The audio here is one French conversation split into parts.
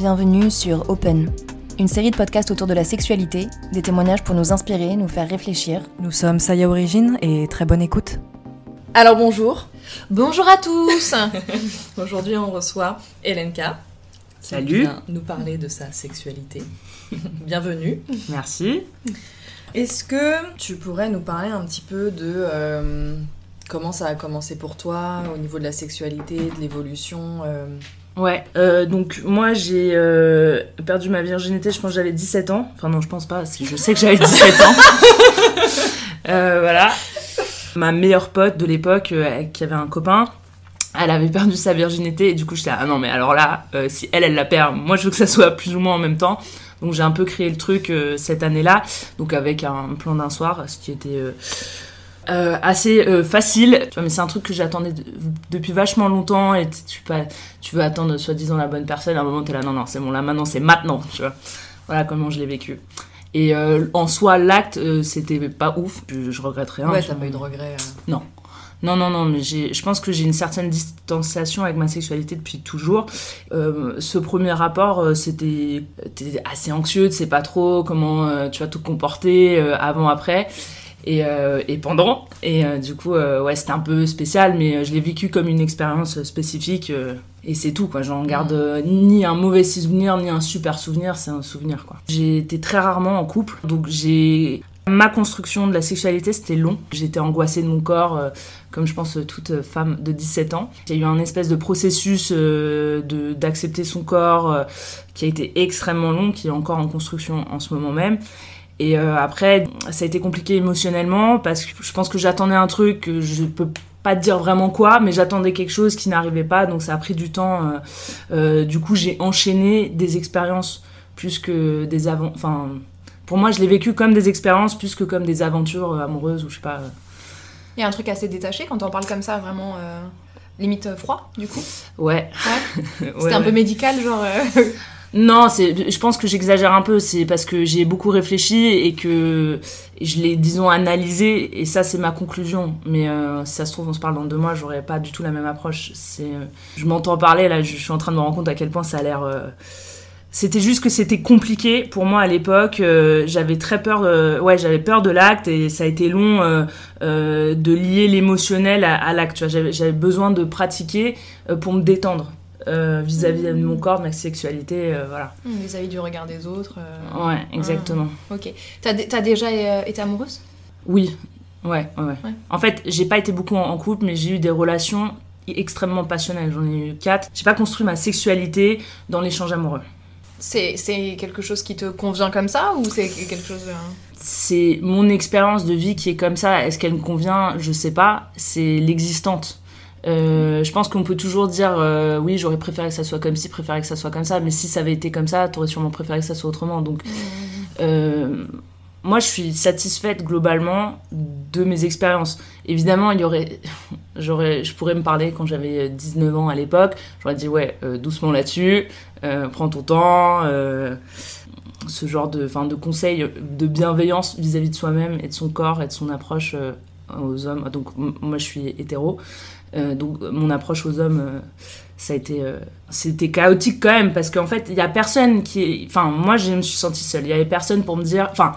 bienvenue sur Open, une série de podcasts autour de la sexualité, des témoignages pour nous inspirer, nous faire réfléchir. Nous sommes Saya Origine et très bonne écoute. Alors bonjour, Bonjour à tous aujourd'hui on reçoit Elenka. qui Salut. vient nous parler de sa sexualité. Bienvenue. Merci. Est-ce que tu pourrais nous parler un petit peu de euh, comment ça a commencé pour toi au niveau de la sexualité, de l'évolution euh, Ouais, euh, donc moi j'ai euh, perdu ma virginité, je pense que j'avais 17 ans. Enfin non, je pense pas, si je sais que j'avais 17 ans. Euh, voilà. Ma meilleure pote de l'époque, qui avait un copain, elle avait perdu sa virginité et du coup j'étais ah non mais alors là, si elle elle la perd, moi je veux que ça soit plus ou moins en même temps. Donc j'ai un peu créé le truc cette année-là, donc avec un plan d'un soir, ce qui était euh, assez euh, facile. Tu vois, mais c'est un truc que j'attendais de- depuis vachement longtemps et tu, pas, tu veux attendre soi-disant la bonne personne. À un moment t'es là, non non c'est bon là maintenant c'est maintenant, tu vois. Voilà comment je l'ai vécu. Et euh, en soi l'acte euh, c'était pas ouf, je, je regrette rien. Ouais, t'as pas eu de regrets. euh. Non, non, non, mais j'ai- je pense que j'ai une certaine distanciation avec ma sexualité depuis toujours. Euh, ce premier rapport, euh, c'était assez anxieux, tu sais pas trop comment euh, tu vas te comporter euh, avant, après et, euh, et pendant. Et euh, du coup, euh, ouais, c'était un peu spécial, mais je l'ai vécu comme une expérience spécifique. et c'est tout, quoi. J'en garde euh, ni un mauvais souvenir, ni un super souvenir, c'est un souvenir, quoi. J'ai été très rarement en couple, donc j'ai... Ma construction de la sexualité, c'était long. J'étais angoissée de mon corps, comme je pense toute femme de 17 ans. Il y a eu un espèce de processus de- d'accepter son corps qui a été extrêmement long, qui est encore en construction en ce moment même. Et euh, après, ça a été compliqué émotionnellement parce que je pense que j'attendais un truc, que je peux pas te dire vraiment quoi, mais j'attendais quelque chose qui n'arrivait pas, donc ça a pris du temps. euh, euh, du coup, j'ai enchaîné des expériences plus que des avant. Enfin, pour moi, je l'ai vécu comme des expériences plus que comme des aventures amoureuses ou je sais pas. Il y a un truc assez détaché quand on parle comme ça, vraiment euh, limite froid, du coup? Ouais. Ouais. Ouais, C'était un ouais. peu médical, genre. Non, c'est, je pense que j'exagère un peu. C'est parce que j'ai beaucoup réfléchi et que je l'ai, disons, analysé. Et ça, c'est ma conclusion. Mais euh, si ça se trouve, on se parle dans deux mois, j'aurais pas du tout la même approche. C'est, je m'entends parler là. Je suis en train de me rendre compte à quel point ça a l'air. euh, C'était juste que c'était compliqué pour moi à l'époque. euh, j'avais très peur. De... Ouais, j'avais peur de l'acte et ça a été long euh, euh, de lier l'émotionnel à, à l'acte. j'avais besoin de pratiquer euh, pour me détendre euh, vis-à-vis de mon corps, de ma sexualité. euh, voilà. Vis-à-vis du regard des autres. euh, Ouais, exactement. Ok. T'as dé- t'as déjà euh, été amoureuse? Oui, ouais, ouais, ouais. En fait, j'ai pas été beaucoup en, en couple, mais j'ai eu des relations extrêmement passionnelles. J'en ai eu quatre. J'ai pas construit ma sexualité dans l'échange amoureux. C'est quelque chose qui te convient comme ça ou c'est quelque chose. C'est mon expérience de vie qui est comme ça. Est-ce qu'elle me convient? Je sais pas. C'est l'existante. Euh, je pense qu'on peut toujours dire euh, oui j'aurais préféré que ça soit comme ci, préféré que ça soit comme ça, mais si ça avait été comme ça, t'aurais sûrement préféré que ça soit autrement. Donc Euh, moi, je suis satisfaite globalement de mes expériences. Évidemment, il y aurait, j'aurais, je pourrais me parler quand j'avais 19 ans à l'époque. J'aurais dit ouais, doucement là-dessus, prends ton temps. ce genre de, enfin, de conseils de bienveillance vis-à-vis de soi-même et de son corps et de son approche aux hommes. Donc moi, je suis hétéro, Euh, donc mon approche aux hommes. euh, ça a été euh, c'était chaotique quand même parce qu'en fait il y a personne qui enfin moi je me suis sentie seule. Il y avait personne pour me dire enfin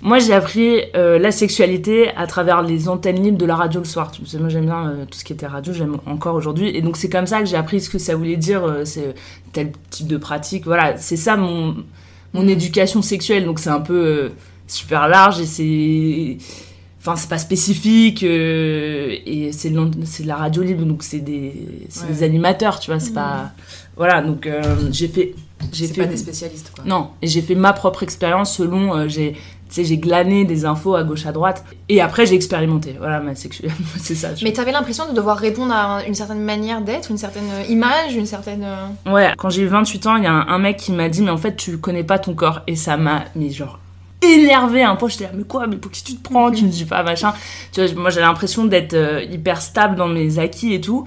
moi j'ai appris la sexualité à travers les antennes libres de la radio le soir. Tu sais, moi j'aime bien tout ce qui était radio j'aime encore aujourd'hui. Et donc c'est comme ça que j'ai appris ce que ça voulait dire c'est tel type de pratique. Voilà c'est ça mon mon éducation sexuelle. Donc c'est un peu super large et c'est Enfin, c'est pas spécifique euh, et c'est de l'an- c'est de la radio libre donc c'est des Ouais. des animateurs tu vois c'est pas voilà donc euh, j'ai fait j'ai fait pas des spécialistes quoi. non et j'ai fait ma propre expérience selon euh, j'ai tu sais j'ai glané des infos à gauche à droite et après j'ai expérimenté voilà c'est ça je- Mais t'avais l'impression de devoir répondre à une certaine manière d'être, une certaine euh, image, une certaine. Ouais, quand j'ai eu 28 ans, il y a un, un mec qui m'a dit, mais en fait, tu connais pas ton corps. Et ça m'a, mais genre, énervé un peu. J'étais là, mais quoi, mais pour qui tu te prends Tu me dis pas, machin. Tu vois, moi, j'ai l'impression d'être euh, hyper stable dans mes acquis et tout.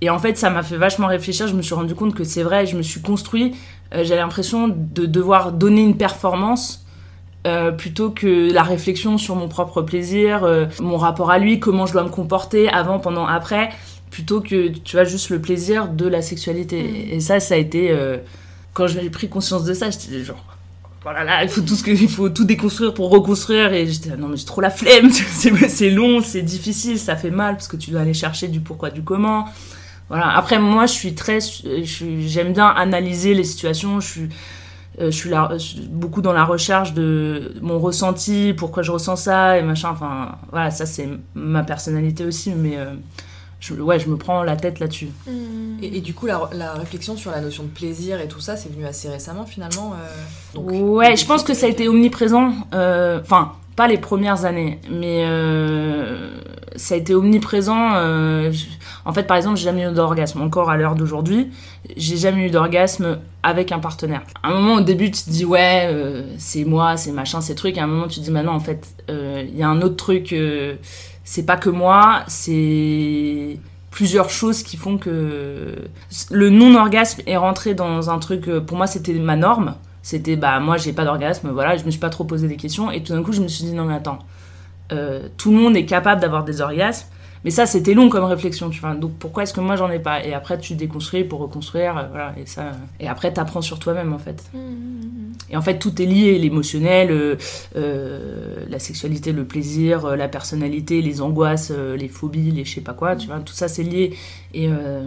Et en fait, ça m'a fait vachement réfléchir. Je me suis rendu compte que c'est vrai, je me suis construit. euh, j'ai l'impression de devoir donner une performance. euh, plutôt que la réflexion sur mon propre plaisir, euh, mon rapport à lui, comment je dois me comporter avant, pendant, après, plutôt que tu vois juste le plaisir de la sexualité. Et ça, ça a été, euh, quand j'ai pris conscience de ça, j'étais genre, voilà, là, il faut tout ce que, il faut tout déconstruire pour reconstruire. Et j'étais, non, mais j'ai trop la flemme. C'est long, c'est difficile, ça fait mal parce que tu dois aller chercher du pourquoi, du comment. Voilà. Après, moi, je suis très, j'aime bien analyser les situations. Je suis, euh, je suis là, beaucoup dans la recherche de mon ressenti, pourquoi je ressens ça et machin. Enfin, voilà, ça c'est ma personnalité aussi, mais euh, je, ouais, je me prends la tête là-dessus. Et, et du coup, la, la réflexion sur la notion de plaisir et tout ça, c'est venu assez récemment finalement. euh, donc, ouais, je pense que ça a été omniprésent. euh, Enfin, pas les premières années, mais euh, ça a été omniprésent. euh, je- en fait, par exemple, j'ai jamais eu d'orgasme. Encore à l'heure d'aujourd'hui, j'ai jamais eu d'orgasme avec un partenaire. À un moment, au début, tu te dis, ouais, euh, c'est moi, c'est machin, c'est truc. Et à un moment, tu te dis, maintenant, en fait, euh, il y a un autre truc. euh, c'est pas que moi, c'est plusieurs choses qui font que le non-orgasme est rentré dans un truc. euh, Pour moi, c'était ma norme. C'était bah moi j'ai pas d'orgasme, voilà, je me suis pas trop posé des questions et tout d'un coup je me suis dit non mais attends, euh, tout le monde est capable d'avoir des orgasmes, mais ça c'était long comme réflexion, tu vois. Donc pourquoi est-ce que moi j'en ai pas? Et après tu déconstruis pour reconstruire, euh, voilà et ça et après t'apprends sur toi-même en fait. Et en fait tout est lié, l'émotionnel, euh, euh, la sexualité, le plaisir, euh, la personnalité, les angoisses, les phobies, les je sais pas quoi, tu vois, tout ça c'est lié. Et euh,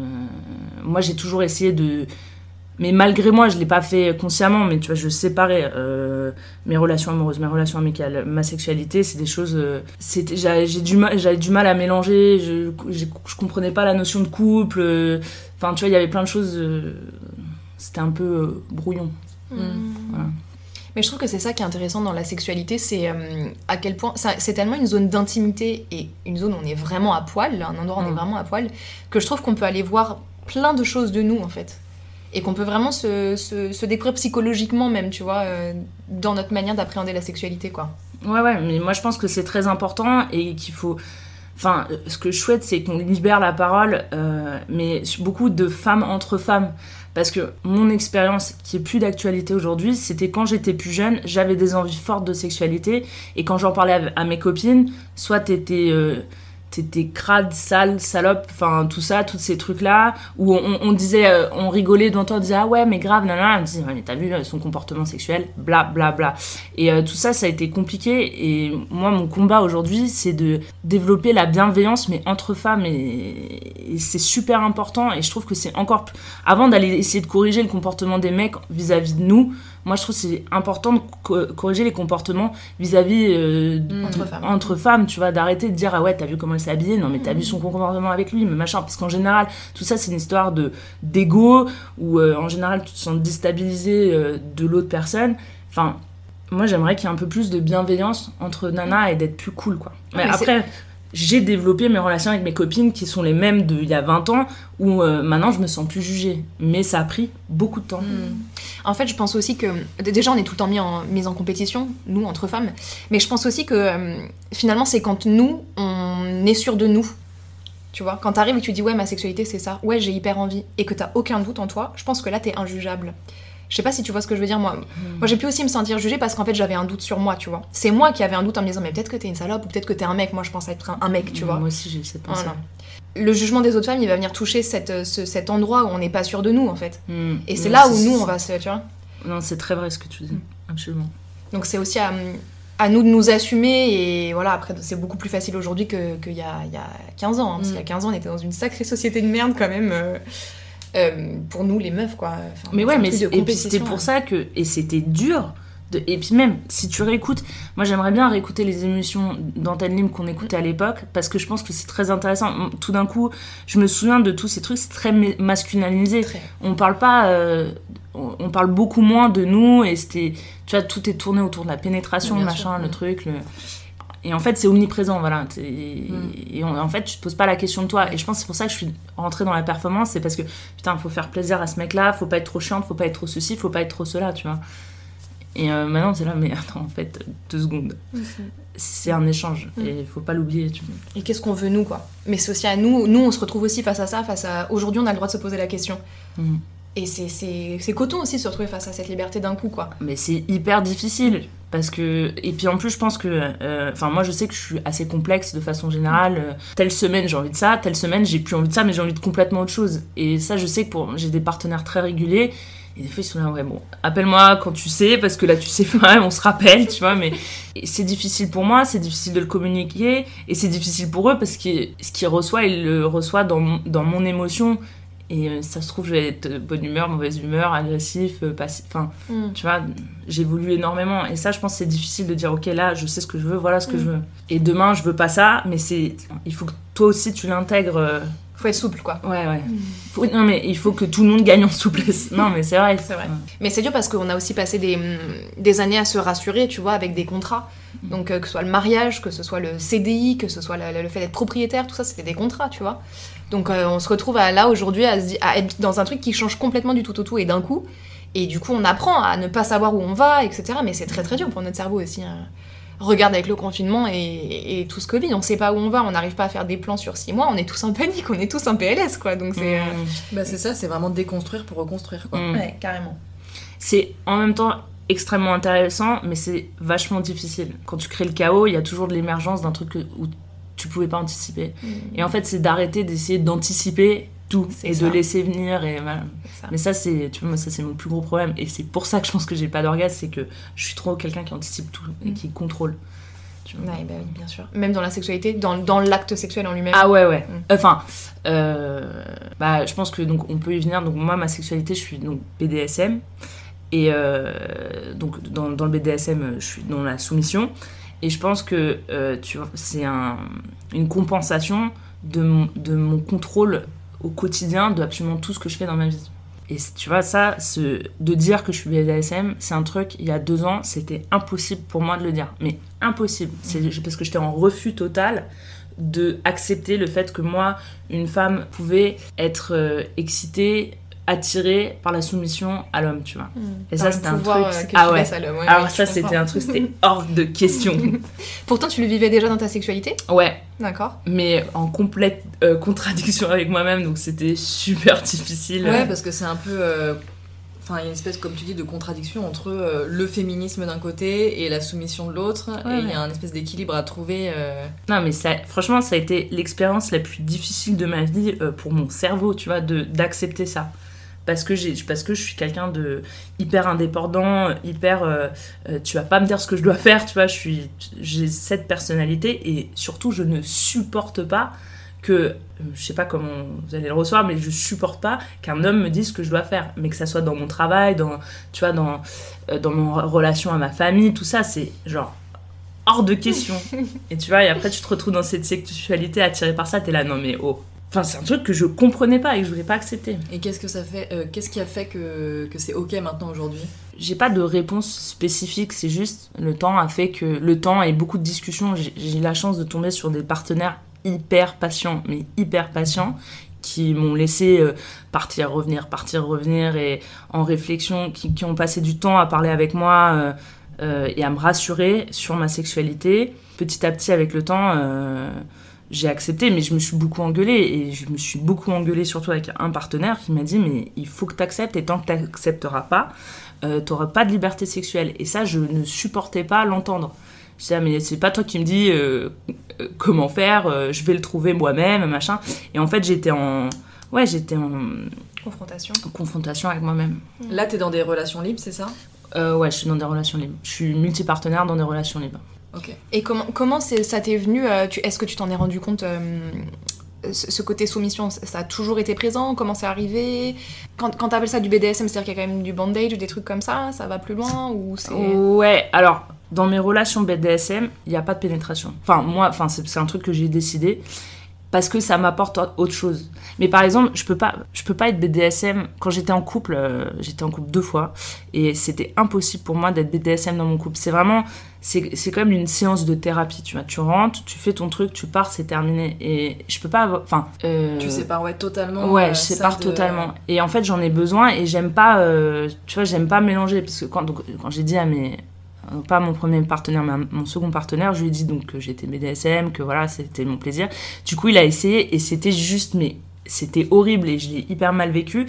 moi j'ai toujours essayé de mais malgré moi, je l'ai pas fait consciemment, mais tu vois, je séparais euh, mes relations amoureuses, mes relations amicales, ma sexualité, c'est des choses. euh, j'avais, du mal, j'avais du mal à mélanger. Je, je comprenais pas la notion de couple. euh, Enfin, tu vois, il y avait plein de choses. euh, c'était un peu euh, brouillon. Voilà. Mais je trouve que c'est ça qui est intéressant dans la sexualité, c'est euh, à quel point c'est tellement une zone d'intimité et une zone où on est vraiment à poil, un endroit où on est Mm. vraiment à poil, que je trouve qu'on peut aller voir plein de choses de nous en fait. Et qu'on peut vraiment se, se, se découvrir psychologiquement même, tu vois, euh, dans notre manière d'appréhender la sexualité, quoi. Ouais, ouais, mais moi je pense que c'est très important et qu'il faut. Enfin, ce que je souhaite, c'est qu'on libère la parole, euh, mais beaucoup de femmes entre femmes. Parce que mon expérience, qui est plus d'actualité aujourd'hui, c'était quand j'étais plus jeune, j'avais des envies fortes de sexualité, et quand j'en parlais à mes copines, soit t'étais. euh, T'étais crade, sale, salope, enfin tout ça, tous ces trucs-là, où on, disait, euh, on rigolait d'entendre, on disait ah ouais mais grave, nanana, on disait mais t'as vu euh, son comportement sexuel, bla bla bla. Et euh, tout ça, ça a été compliqué. Et moi, mon combat aujourd'hui, c'est de développer la bienveillance, mais entre femmes. Et, c'est super important. Et je trouve que c'est encore. Avant d'aller essayer de corriger le comportement des mecs vis-à-vis de nous, moi, je trouve que c'est important de co- corriger les comportements vis-à-vis euh, de- Mm. Entre femmes. entre femmes, tu vois, d'arrêter de dire ah ouais, t'as vu comment elle s'est habillée, non mais t'as vu son comportement avec lui, mais machin. Parce qu'en général, tout ça, c'est une histoire de d'ego, où euh, en général, tu te sens déstabilisé euh, de l'autre personne. Enfin, moi j'aimerais qu'il y ait un peu plus de bienveillance entre nana et d'être plus cool quoi. Mais, mais après j'ai développé mes relations avec mes copines qui sont les mêmes d'il y a 20 ans où euh, maintenant je me sens plus jugée. Mais ça a pris beaucoup de temps. Mm. En fait, je pense aussi que déjà on est tout le temps mis en, compétition, nous entre femmes, mais je pense aussi que euh, finalement c'est quand nous on est sûr de nous. Tu vois, quand t'arrives et tu dis ouais ma sexualité c'est ça, ouais j'ai hyper envie et que t'as aucun doute en toi, je pense que là t'es injugeable. Je sais pas si tu vois ce que je veux dire moi. Moi j'ai pu aussi me sentir jugée parce qu'en fait j'avais un doute sur moi, tu vois. C'est moi qui avais un doute en me disant mais peut-être que t'es une salope ou peut-être que t'es un mec. Moi je pense être un, un mec, tu vois. Moi aussi j'ai cette pensée. Voilà. Le jugement des autres femmes, il va venir toucher cette, euh, ce- cet endroit où on n'est pas sûr de nous en fait. Mm. Et c'est là où nous on va se, tu vois. Non, c'est très vrai ce que tu dis. Absolument. Donc c'est aussi à, à nous de nous assumer et voilà, après c'est beaucoup plus facile aujourd'hui que- qu'il y, a, y a 15 ans. hein, parce qu'il y a 15 ans on était dans une sacrée société de merde quand même. euh, euh, pour nous les meufs quoi. Enfin, Mais ouais, mais c'était pour hein. ça que et c'était dur. De, et puis même si tu réécoutes, moi j'aimerais bien réécouter les émissions d'Antenne Libre qu'on écoutait à l'époque parce que je pense que c'est très intéressant. Tout d'un coup, je me souviens de tous ces trucs, c'est très ma- masculinisé. Très. On parle pas, euh, on, parle beaucoup moins de nous et c'était, tu vois, tout est tourné autour de la pénétration, machin, sûr. le truc. Le... Et en fait, c'est omniprésent, voilà. Mm. Et on- en fait, tu te poses pas la question de toi. Et je pense que c'est pour ça que je suis rentrée dans la performance, c'est parce que putain, faut faire plaisir à ce mec-là, faut pas être trop chiante, faut pas être trop ceci, faut pas être trop cela, tu vois. Et euh, maintenant, c'est là, mais attends, en fait, deux secondes. C'est un échange Mm. et faut pas l'oublier. Tu vois. Et qu'est-ce qu'on veut nous quoi? Mais c'est aussi à nous, nous on se retrouve aussi face à ça, face à aujourd'hui on a le droit de se poser la question. Mm. Et c'est coton aussi de se retrouver face à cette liberté d'un coup quoi. Mais c'est hyper difficile parce que et puis en plus je pense que euh, enfin moi je sais que je suis assez complexe de façon générale Euh, telle semaine j'ai envie de ça telle semaine j'ai plus envie de ça mais j'ai envie de complètement autre chose et ça je sais que pour j'ai des partenaires très réguliers Et des fois, ils sont là, ouais, bon, appelle-moi quand tu sais, parce que là, tu sais pas, on se rappelle, tu vois, mais c'est difficile pour moi, c'est difficile de le communiquer, et c'est difficile pour eux, parce que ce qu'ils reçoivent, ils le reçoivent dans, dans mon émotion. Et euh, ça se trouve, je vais être bonne humeur, mauvaise humeur, agressif, euh, passif. Enfin, Mm. tu vois, j'évolue énormément. Et ça, je pense que c'est difficile de dire, ok, là, je sais ce que je veux, voilà ce que Mm. je veux. Et demain, je veux pas ça, mais c'est. Il faut que toi aussi, tu l'intègres. euh, Faut être souple, quoi. Ouais, ouais. Faut- Non, mais il faut que tout le monde gagne en souplesse. Non, mais c'est vrai. C'est vrai. Mais c'est dur parce qu'on a aussi passé des, des années à se rassurer, tu vois, avec des contrats. Donc que ce soit le mariage, que ce soit le CDI, que ce soit le, le fait d'être propriétaire, tout ça, c'était des contrats, tu vois. Donc euh, on se retrouve à, là aujourd'hui à, être dans un truc qui change complètement du tout au tout et d'un coup. Et du coup, on apprend à ne pas savoir où on va, etc. Mais c'est très très dur pour notre cerveau aussi. hein. Regarde avec le confinement et, et tout ce Covid, on sait pas où on va, on n'arrive pas à faire des plans sur six mois, on est tous en panique, on est tous en PLS, quoi. Donc c'est. euh, Mm. Bah c'est ça, c'est vraiment déconstruire pour reconstruire quoi. Mm. Ouais, carrément. C'est en même temps extrêmement intéressant, mais c'est vachement difficile. Quand tu crées le chaos, il y a toujours de l'émergence d'un truc où tu pouvais pas anticiper. Et en fait, c'est d'arrêter d'essayer d'anticiper tout et ça. de laisser venir et voilà. C'est ça. Mais ça, c'est, tu vois, moi, ça, c'est mon plus gros problème. Et c'est pour ça que je pense que j'ai pas d'orgasme, c'est que je suis trop quelqu'un qui anticipe tout et Mm. qui contrôle. Tu vois. Ouais, bah oui, bien sûr. Même dans la sexualité, dans, dans l'acte sexuel en lui-même. Ah ouais, ouais. Mm. Enfin, euh, bah, je pense que donc on peut y venir. Donc moi, ma sexualité, je suis donc BDSM. Et euh, donc dans, dans le BDSM, je suis dans la soumission. Et je pense que euh, tu vois, c'est un, une compensation de mon, de mon contrôle au quotidien de absolument tout ce que je fais dans ma vie. Et tu vois, ça, ce, de dire que je suis BDSM, c'est un truc, il y a deux ans, c'était impossible pour moi de le dire. Mais impossible. C'est parce que j'étais en refus total de accepter le fait que moi, une femme pouvait être euh, excitée, attirée par la soumission à l'homme, tu vois. Mm. Et ça, c'était un truc- euh, ah ouais. à. Ouais, Alors ça, c'était un truc, c'était hors de question. Pourtant, tu le vivais déjà dans ta sexualité ouais, D'accord. mais en complète euh, contradiction avec moi-même, donc c'était super difficile. Ouais, parce que c'est un peu. euh, Enfin, il y a une espèce, comme tu dis, de contradiction entre euh, le féminisme d'un côté et la soumission de l'autre. Ouais, et il y a un espèce d'équilibre à trouver. euh, Non, mais ça, franchement, ça a été l'expérience la plus difficile de ma vie euh, pour mon cerveau, tu vois, d'accepter ça. Parce que, j'ai, parce que je suis quelqu'un de hyper indépendant, hyper. euh, euh, tu vas pas me dire ce que je dois faire, tu vois, je suis, j'ai cette personnalité et surtout, je ne supporte pas que. euh, Je sais pas comment vous allez le recevoir, mais je supporte pas qu'un homme me dise ce que je dois faire. Mais que ça soit dans mon travail, dans, tu vois, dans, dans mon relation à ma famille, tout ça, c'est genre hors de question. Et tu vois, et après tu te retrouves dans cette sexualité attirée par ça, t'es là, non mais oh. Enfin, c'est un truc que je comprenais pas et que je voulais pas accepter. Et qu'est-ce que ça fait euh, Qu'est-ce qui a fait que, que c'est ok maintenant aujourd'hui? J'ai pas de réponse spécifique, c'est juste le temps a fait que le temps et beaucoup de discussions, j'ai la chance de tomber sur des partenaires hyper patients, mais hyper patients, qui m'ont laissé euh, partir, revenir, partir, revenir et en réflexion, qui, qui ont passé du temps à parler avec moi euh, euh, et à me rassurer sur ma sexualité. Petit à petit, avec le temps, euh, j'ai accepté, mais je me suis beaucoup engueulée. Et je me suis beaucoup engueulée surtout avec un partenaire qui m'a dit Mais il faut que tu acceptes, et tant que tu n'accepteras pas, euh, tu n'auras pas de liberté sexuelle. Et ça, je ne supportais pas l'entendre. Je disais, Ah, mais c'est pas toi qui me dis euh, euh, comment faire, euh, je vais le trouver moi-même, machin. Et en fait, j'étais en. Ouais, j'étais en Confrontation. confrontation avec moi-même. Là, t'es dans des relations libres, c'est ça? Ouais, je suis dans des relations libres. Je suis multipartenaire dans des relations libres. Et comment, comment ça t'est venu euh, Est-ce que tu t'en es rendu compte euh, ce côté soumission, ça a toujours été présent? Comment c'est arrivé? Quand, quand t'appelles ça du BDSM, c'est-à-dire qu'il y a quand même du bandage, des trucs comme ça Ça va plus loin ou. Ouais, alors, dans mes relations BDSM, il n'y a pas de pénétration. Enfin, moi, enfin, c'est un truc que j'ai décidé parce que ça m'apporte autre chose. Mais par exemple, je peux pas, je peux pas être BDSM. Quand j'étais en couple, euh, j'étais en couple deux fois, et c'était impossible pour moi d'être BDSM dans mon couple. C'est vraiment, c'est comme une séance de thérapie, tu vois. Tu rentres, tu fais ton truc, tu pars, c'est terminé. Et je peux pas avoir, enfin. euh, Tu sépares ouais, totalement. Ouais, euh, je sépare de- totalement. Et en fait, j'en ai besoin et j'aime pas, euh, tu vois, j'aime pas mélanger. Parce que quand, donc, quand j'ai dit à mes. Euh, Pas mon premier partenaire, mais mon second partenaire, je lui ai dit donc que j'étais BDSM, que voilà, c'était mon plaisir. Du coup, il a essayé et c'était juste, mais c'était horrible et je l'ai hyper mal vécu.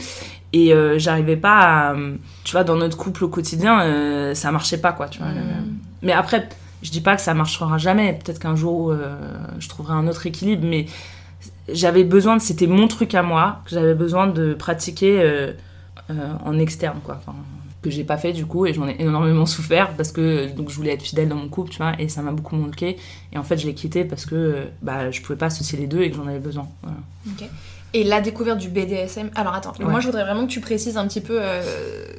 Et euh, j'arrivais pas à. Tu vois, dans notre couple au quotidien, euh, ça marchait pas, quoi, tu vois. Mais après, je dis pas que ça marchera jamais. Peut-être qu'un jour, euh, je trouverai un autre équilibre, mais j'avais besoin de. C'était mon truc à moi, que j'avais besoin de pratiquer en externe, quoi. Enfin, que j'ai pas fait du coup et j'en ai énormément souffert parce que donc je voulais être fidèle dans mon couple tu vois et ça m'a beaucoup manqué et en fait je l'ai quitté parce que bah je pouvais pas associer les deux et que j'en avais besoin voilà. Et la découverte du BDSM. Alors attends, moi je voudrais vraiment que tu précises un petit peu euh,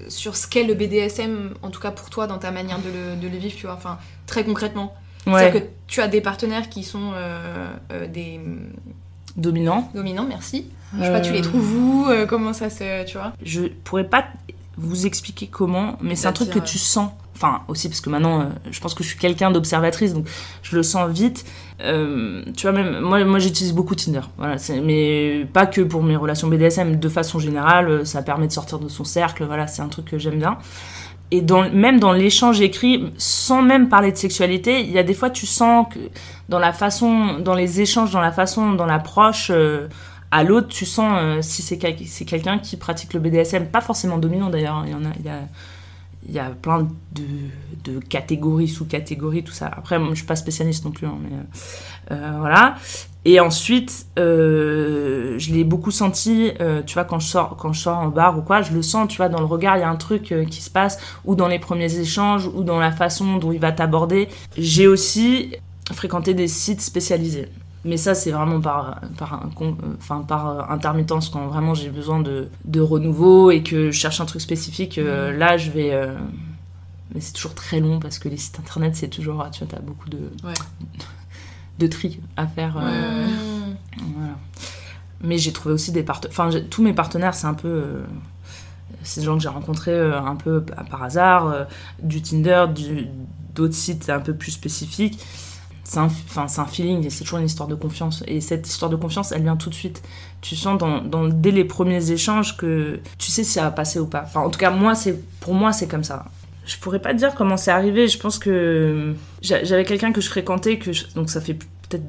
sur ce qu'est le BDSM, en tout cas pour toi, dans ta manière de le, de le vivre, tu vois, enfin très concrètement. C'est-à-dire que tu as des partenaires qui sont euh, euh, des. Dominants. Dominants, merci. Je sais pas, tu les trouves où Comment ça se. Tu vois? Je pourrais pas vous expliquer comment, mais c'est un truc que tu sens. Enfin, aussi parce que maintenant, euh, je pense que je suis quelqu'un d'observatrice, donc je le sens vite. Euh, tu vois, même moi, moi j'utilise beaucoup Tinder. Voilà, mais pas que pour mes relations BDSM, de façon générale, euh, ça permet de sortir de son cercle. Voilà, c'est un truc que j'aime bien. Et dans, même dans l'échange écrit, sans même parler de sexualité, il y a des fois, tu sens que dans la façon, dans les échanges, dans la façon, dans l'approche à l'autre, tu sens si c'est quelqu'un qui pratique le BDSM, pas forcément dominant d'ailleurs. Hein. Il y en a, il y a il y a plein de, catégories, sous-catégories, tout ça. Après, moi, je suis pas spécialiste non plus, hein, mais euh, euh, voilà. Et ensuite, euh, je l'ai beaucoup senti, tu vois, quand je, sors, quand je sors en bar ou quoi, je le sens, tu vois, dans le regard, il y a un truc qui se passe, ou dans les premiers échanges, ou dans la façon dont il va t'aborder. J'ai aussi fréquenté des sites spécialisés. Mais ça, c'est vraiment par, par, enfin, par intermittence, quand vraiment j'ai besoin de, de, renouveau et que je cherche un truc spécifique. Euh, mm. là, je vais. Euh, mais c'est toujours très long parce que les sites internet, c'est toujours. Tu vois, as beaucoup de, de tri à faire. Euh, voilà. Mais j'ai trouvé aussi des partenaires. Enfin, tous mes partenaires, c'est un peu. c'est des gens que j'ai rencontrés un peu par hasard, du Tinder, d'autres sites un peu plus spécifiques c'est un, un feeling c'est toujours une histoire de confiance. Et cette histoire de confiance, elle vient tout de suite. Tu sens dans, dès les premiers échanges que tu sais si ça va passer ou pas. Enfin, en tout cas, moi, c'est pour moi, c'est comme ça. Je pourrais pas te dire comment c'est arrivé. Je pense que j'avais quelqu'un que je fréquentais, que donc ça fait peut-être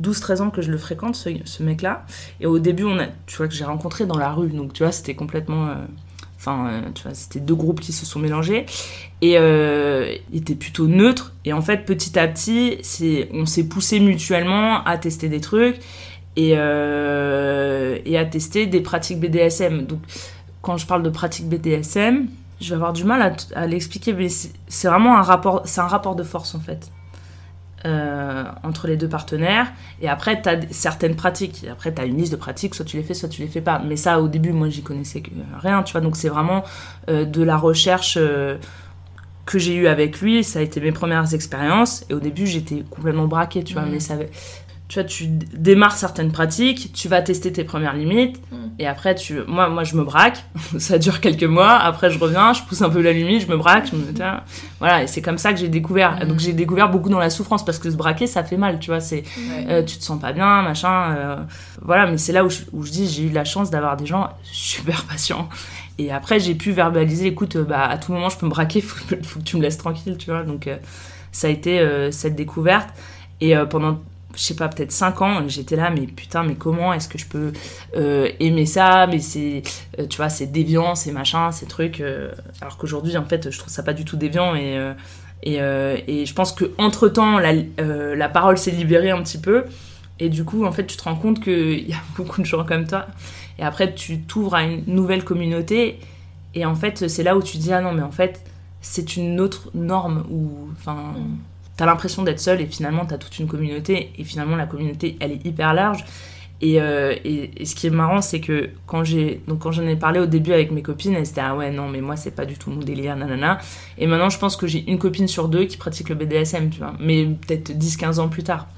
12-13 ans que je le fréquente, ce, ce mec-là. Et au début, on a, tu vois, que j'ai rencontré dans la rue. Donc, tu vois, c'était complètement. Euh, Enfin, euh, tu vois, c'était deux groupes qui se sont mélangés. Et euh, était plutôt neutre. Et en fait, petit à petit, c'est, on s'est poussé mutuellement à tester des trucs et, euh, à tester des pratiques BDSM. Donc, quand je parle de pratiques BDSM, je vais avoir du mal à, l'expliquer, mais c'est vraiment un rapport, c'est un rapport de force en fait. Euh, entre les deux partenaires. Et après, tu as certaines pratiques. Après, tu as une liste de pratiques, soit tu les fais, soit tu les fais pas. Mais ça, au début, moi, j'y connaissais rien, tu vois. Donc, c'est vraiment euh, de la recherche euh, que j'ai eue avec lui. Ça a été mes premières expériences. Et au début, j'étais complètement braquée, tu vois. Mmh. Mais ça, tu vois, tu démarres certaines pratiques, tu vas tester tes premières limites, mm. et après, tu, moi, moi, je me braque, ça dure quelques mois, après, je reviens, je pousse un peu la limite, je me braque, je me, voilà, et c'est comme ça que j'ai découvert. Mm. Donc, j'ai découvert beaucoup dans la souffrance, parce que se braquer, ça fait mal, tu vois, c'est, euh, tu te sens pas bien, machin, euh, voilà, mais c'est là où je, où je dis, j'ai eu la chance d'avoir des gens super patients. Et après, j'ai pu verbaliser, écoute, bah, à tout moment, je peux me braquer, faut, faut que tu me laisses tranquille, tu vois, donc, euh, ça a été cette découverte. Et pendant je sais pas, peut-être 5 ans, j'étais là, mais putain, mais comment est-ce que je peux euh, aimer ça Mais c'est, euh, tu vois, c'est déviant, c'est machin, ces trucs. Euh, alors qu'aujourd'hui, en fait, je trouve ça pas du tout déviant et, et, et je pense qu'entre temps, la, la parole s'est libérée un petit peu. Et du coup, en fait, tu te rends compte qu'il y a beaucoup de gens comme toi. Et après, tu t'ouvres à une nouvelle communauté. Et en fait, c'est là où tu dis, ah non, mais en fait, c'est une autre norme. Enfin. Mm t'as l'impression d'être seul et finalement t'as toute une communauté et finalement la communauté elle est hyper large. Et, euh, et, ce qui est marrant c'est que quand j'ai donc quand j'en ai parlé au début avec mes copines elles étaient ah ouais non mais moi c'est pas du tout mon délire nanana. Et maintenant je pense que j'ai une copine sur deux qui pratique le BDSM tu vois. Mais peut-être 10-15 ans plus tard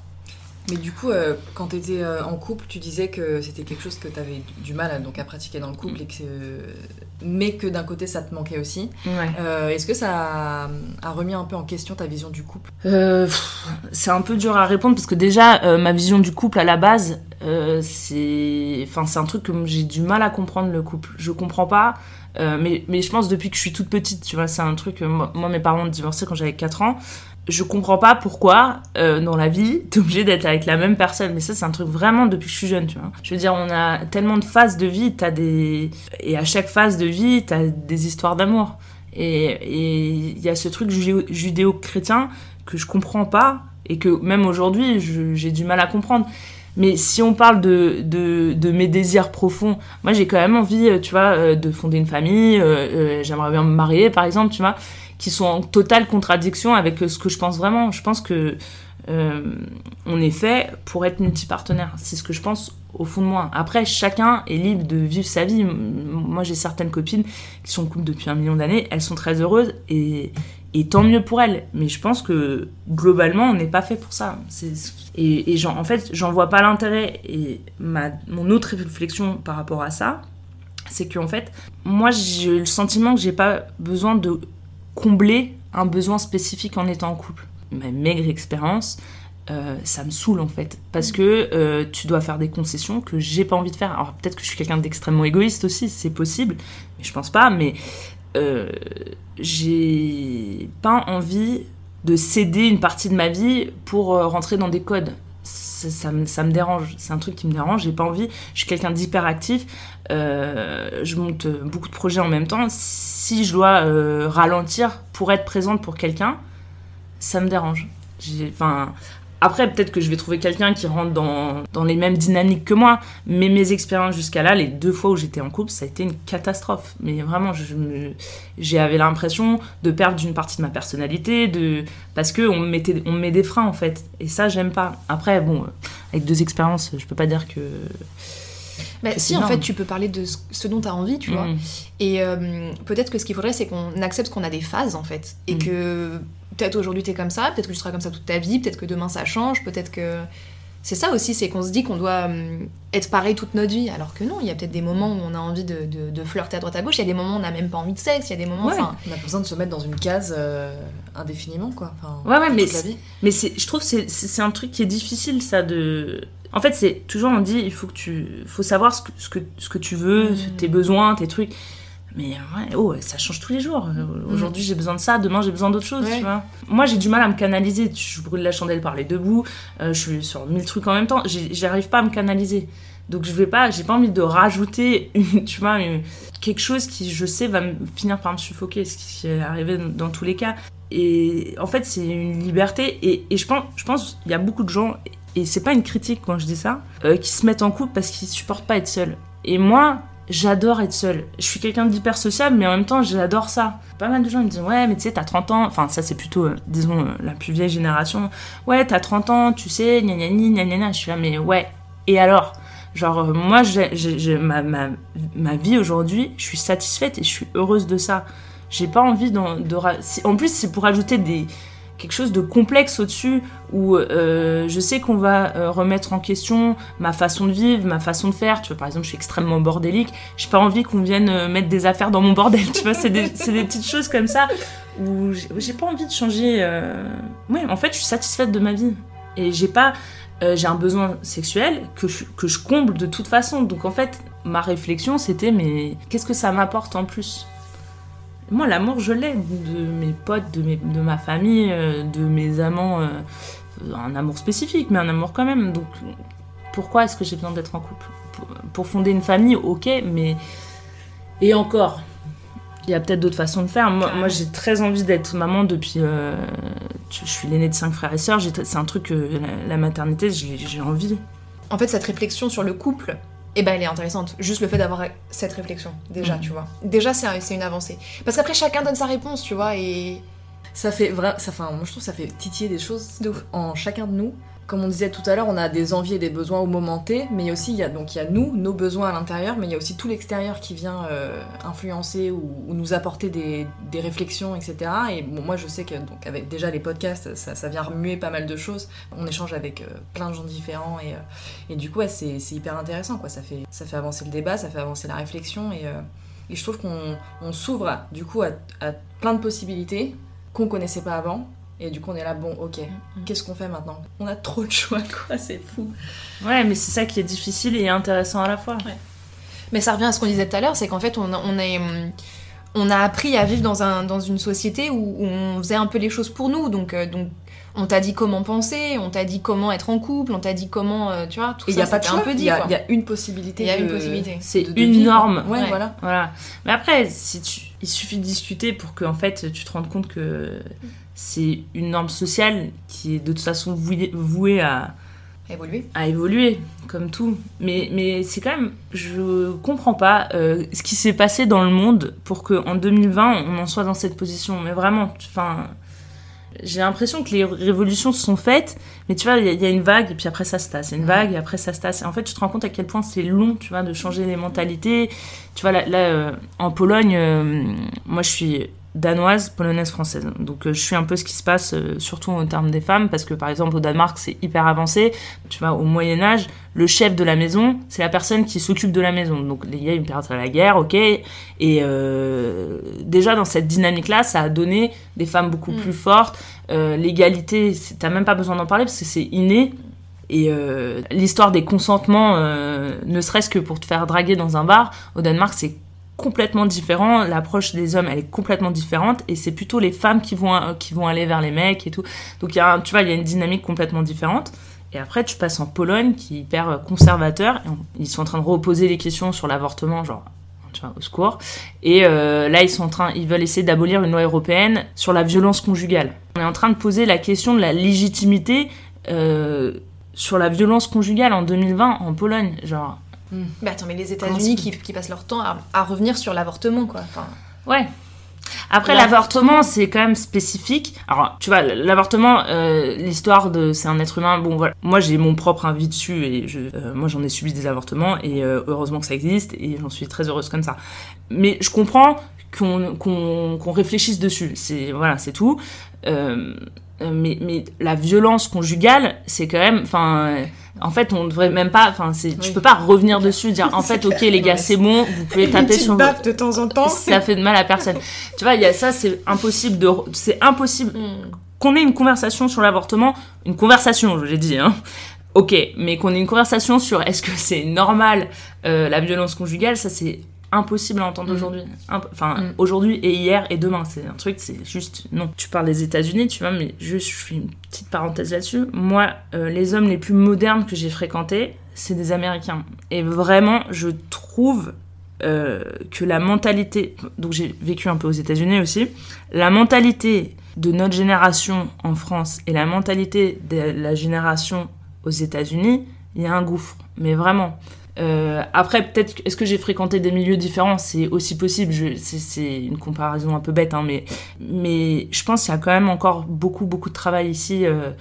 mais du coup, euh, quand tu étais euh, en couple, tu disais que c'était quelque chose que tu avais du mal à, donc, à pratiquer dans le couple, et que, mais que d'un côté ça te manquait aussi. Euh, est-ce que ça a, remis un peu en question ta vision du couple? C'est un peu dur à répondre parce que déjà, ma vision du couple à la base, c'est enfin, un truc que j'ai du mal à comprendre le couple. Je comprends pas. mais, mais je pense depuis que je suis toute petite, tu vois, c'est un truc. moi, mes parents ont divorcé quand j'avais 4 ans je comprends pas pourquoi euh, dans la vie t'es obligé d'être avec la même personne. Mais ça c'est un truc vraiment depuis que je suis jeune tu vois. Je veux dire on a tellement de phases de vie t'as des et à chaque phase de vie t'as des histoires d'amour. Et il y a ce truc judéo-chrétien que je comprends pas et que même aujourd'hui j'ai du mal à comprendre. Mais si on parle de, de, de mes désirs profonds, moi j'ai quand même envie, euh, tu vois, euh, de fonder une famille, euh, j'aimerais bien me marier par exemple, tu vois, qui sont en totale contradiction avec ce que je pense vraiment. Je pense que on est fait pour être multipartenaire. C'est ce que je pense au fond de moi. Après, chacun est libre de vivre sa vie. Moi j'ai certaines copines qui sont en depuis un million d'années, elles sont très heureuses et, tant mieux pour elles. Mais je pense que globalement, on n'est pas fait pour ça. Et, en fait, j'en vois pas l'intérêt. Et mon autre réflexion par rapport à ça, c'est qu'en fait, moi, j'ai le sentiment que j'ai pas besoin de combler un besoin spécifique en étant en couple. Ma maigre expérience, euh, ça me saoule en fait. Parce que euh, tu dois faire des concessions que j'ai pas envie de faire. Alors peut-être que je suis quelqu'un d'extrêmement égoïste aussi, c'est possible, mais je pense pas. Mais euh, j'ai pas envie de céder une partie de ma vie pour rentrer dans des codes. Ça, me, dérange, c'est un truc qui me dérange, j'ai pas envie, je suis quelqu'un d'hyperactif, je monte beaucoup de projets en même temps, si je dois ralentir pour être présente pour quelqu'un, ça me dérange. Enfin, après, peut-être que je vais trouver quelqu'un qui rentre dans, dans, les mêmes dynamiques que moi, mais mes expériences jusqu'à là, les deux fois où j'étais en couple, ça a été une catastrophe. Mais vraiment, j'avais l'impression de perdre une partie de ma personnalité, parce qu'on me, mettait, on me met des freins en fait. Et ça, j'aime pas. Après, bon, avec deux expériences, je peux pas dire que. Bah, si, en fait, tu peux parler de ce dont tu as envie, tu vois. Mm. Et euh, peut-être que ce qu'il faudrait, c'est qu'on accepte qu'on a des phases, en fait. Et mm. que peut-être aujourd'hui t'es comme ça, peut-être que tu seras comme ça toute ta vie, peut-être que demain ça change, peut-être que. C'est ça aussi, c'est qu'on se dit qu'on doit hum, être pareil toute notre vie, alors que non, il y a peut-être des moments où on a envie de, de, flirter à droite à gauche, il y a des moments où on n'a même pas envie de sexe, il y a des moments. Ouais, on a besoin de se mettre dans une case euh, indéfiniment, quoi. ouais, ouais, mais, mais je trouve que c'est un truc qui est difficile, ça, de. En fait, c'est toujours on dit il faut que tu faut savoir ce que, ce que, ce que tu veux, mmh. tes besoins, tes trucs. Mais ouais, oh, ça change tous les jours. Euh, mm. Aujourd'hui, j'ai besoin de ça, demain, j'ai besoin d'autre chose, tu vois. Moi, j'ai du mal à me canaliser. Je brûle la chandelle par les deux bouts, euh, je suis sur mille trucs en même temps. J'arrive pas à me canaliser. Donc, je vais pas, j'ai pas envie de rajouter, tu vois, quelque chose qui, je sais, va finir par me suffoquer, ce qui est arrivé dans, tous les cas. Et en fait, c'est une liberté. Et, et je pense, je pense, il y a beaucoup de gens, et c'est pas une critique quand je dis ça, euh, qui se mettent en couple parce qu'ils supportent pas être seuls. Et moi, j'adore être seule. Je suis quelqu'un d'hyper sociable, mais en même temps, j'adore ça. Pas mal de gens me disent Ouais, mais tu sais, t'as 30 ans. Enfin, ça, c'est plutôt, euh, disons, euh, la plus vieille génération. Ouais, t'as 30 ans, tu sais, gna gna gna gna gna. Je suis là, mais ouais. Et alors? Genre, euh, moi, ma, ma, ma, vie aujourd'hui, je suis satisfaite et je suis heureuse de ça. J'ai pas envie de. En plus, c'est pour ajouter des quelque chose de complexe au-dessus où euh, je sais qu'on va euh, remettre en question ma façon de vivre, ma façon de faire. Tu vois, par exemple, je suis extrêmement bordélique. J'ai pas envie qu'on vienne euh, mettre des affaires dans mon bordel. Tu vois, c'est des, des, petites choses comme ça où j'ai pas envie de changer. Oui, en fait, je suis satisfaite de ma vie et j'ai pas. j'ai un besoin sexuel que je, que je comble de toute façon. Donc en fait, ma réflexion c'était mais qu'est-ce que ça m'apporte en plus? Moi, l'amour, je l'ai de mes potes, de, mes, de ma famille, euh, de mes amants. Euh, un amour spécifique, mais un amour quand même. Donc, pourquoi est-ce que j'ai besoin d'être en couple? Pour, fonder une famille, ok, mais. Et encore, il y a peut-être d'autres façons de faire. Moi, j'ai très envie d'être maman depuis. Euh, je suis l'aînée de cinq frères et sœurs. C'est un truc que la, la maternité, j'ai envie. En fait, cette réflexion sur le couple, et eh ben elle est intéressante. Juste le fait d'avoir cette réflexion, déjà, mm. tu vois. Déjà, c'est une avancée. Parce qu'après, chacun donne sa réponse, tu vois, et. Ça fait vrai. Ça, enfin, moi, je trouve que ça fait titiller des choses en chacun de nous comme on disait tout à l'heure, on a des envies et des besoins au moment T, mais aussi il y a donc il y a nous, nos besoins à l'intérieur, mais il y a aussi tout l'extérieur qui vient euh, influencer ou, nous apporter des, réflexions, etc. Et moi je sais que donc avec déjà les podcasts, ça, vient remuer pas mal de choses. On échange avec euh, plein de gens différents et, euh, et du coup c'est hyper intéressant quoi. Ça fait ça fait avancer le débat, ça fait avancer la réflexion et, et je trouve qu'on s'ouvre du coup à, à plein de possibilités qu'on connaissait pas avant et du coup, on est là, bon, ok, mm, mm. qu'est-ce qu'on fait maintenant On a trop de choix, quoi, c'est fou. Ouais, mais c'est ça qui est difficile et intéressant à la fois. Ouais. Mais ça revient à ce qu'on disait tout à l'heure, c'est qu'en fait, on, on, est, mm, on a appris à vivre dans, un, dans une société où, on faisait un peu les choses pour nous. Donc, euh, donc on t'a dit comment penser, on t'a dit comment être en couple, on t'a dit comment, euh, tu vois, tout ça. Il y a pas de choix, il y, a une possibilité. Il y a une possibilité. C'est une norme. Ouais, voilà. voilà. Mais après, si tu, il suffit de discuter pour que en fait, tu te rendes compte que c'est une norme sociale qui est de toute façon vouée, à, évoluer. À évoluer, comme tout. Mais, mais c'est quand même. Je comprends pas euh, ce qui s'est passé dans le monde pour qu'en 2020, on en soit dans cette position. Mais vraiment, enfin. J'ai l'impression que les révolutions se sont faites, mais tu vois, il y, a une vague, et puis après ça se tasse. Il y a une vague, et après ça se tasse. Et en fait, tu te rends compte à quel point c'est long, tu vois, de changer les mentalités. Tu vois, là, euh, en Pologne, euh, moi je suis danoise, polonaise, française. Donc euh, je suis un peu ce qui se passe, euh, surtout en termes des femmes, parce que par exemple au Danemark c'est hyper avancé. Tu vois, au Moyen Âge, le chef de la maison, c'est la personne qui s'occupe de la maison. Donc il y a une période à la guerre, ok. Et euh, déjà dans cette dynamique-là, ça a donné des femmes beaucoup mm. plus fortes. L'égalité, t'as même pas besoin d'en parler parce que c'est inné. Et l'histoire des consentements, ne serait-ce que pour te faire draguer dans un bar, au Danemark, c'est complètement différent. L'approche des hommes, elle est complètement différente. Et c'est plutôt les femmes qui vont, qui vont aller vers les mecs et tout. Donc, y a tu vois, il y a une dynamique complètement différente. Et après, tu passes en Pologne, qui est hyper conservateur. ils sont en train de reposer les questions sur l'avortement, genre, tu vois, au secours. Et euh, là, ils sont en train, ils veulent essayer d'abolir une loi européenne sur la violence conjugale. On est en train de poser la question de la légitimité euh, sur la violence conjugale en 2020 en Pologne. Genre, mais hmm. bah, attends, mais les États-Unis qui, qui, passent leur temps à, revenir sur l'avortement, quoi. Enfin... Ouais. Après, l'avortement, c'est quand même spécifique. Alors, tu vois, l'avortement, euh, l'histoire de. C'est un être humain. Bon, voilà. Moi, j'ai mon propre avis dessus et je, euh, moi, j'en ai subi des avortements et euh, heureusement que ça existe et j'en suis très heureuse comme ça. Mais je comprends qu'on qu'on réfléchisse dessus. C'est voilà, c'est tout. mais, mais la violence conjugale, c'est quand même. Enfin en fait, on devrait même pas. Enfin, c'est, tu peux pas revenir dessus, dire en fait, ok, les gars, c'est bon, vous pouvez taper sur. Baffe de temps en temps. Ça fait de mal à personne. tu vois, il y a ça, c'est impossible de, c'est impossible mm. qu'on ait une conversation sur l'avortement, une conversation, j'ai dit, hein. Ok, mais qu'on ait une conversation sur est-ce que c'est normal euh, la violence conjugale, ça c'est impossible à entendre mm. aujourd'hui. Enfin, mm. aujourd'hui et hier et demain. C'est un truc, c'est juste non. Tu parles des États-Unis, tu vois, mais juste, je fais une petite parenthèse là-dessus. Moi, euh, les hommes les plus modernes que j'ai fréquentés, c'est des Américains. Et vraiment, je trouve euh, que la mentalité. Donc, j'ai vécu un peu aux États-Unis aussi. La mentalité de notre génération en France et la mentalité de la génération aux États-Unis, il y a un gouffre. Mais vraiment. Euh, après, peut-être, est-ce que j'ai fréquenté des milieux différents? C'est aussi possible. C'est une comparaison un peu bête, hein, mais, mais je pense qu'il y a quand même encore beaucoup, beaucoup de travail ici euh,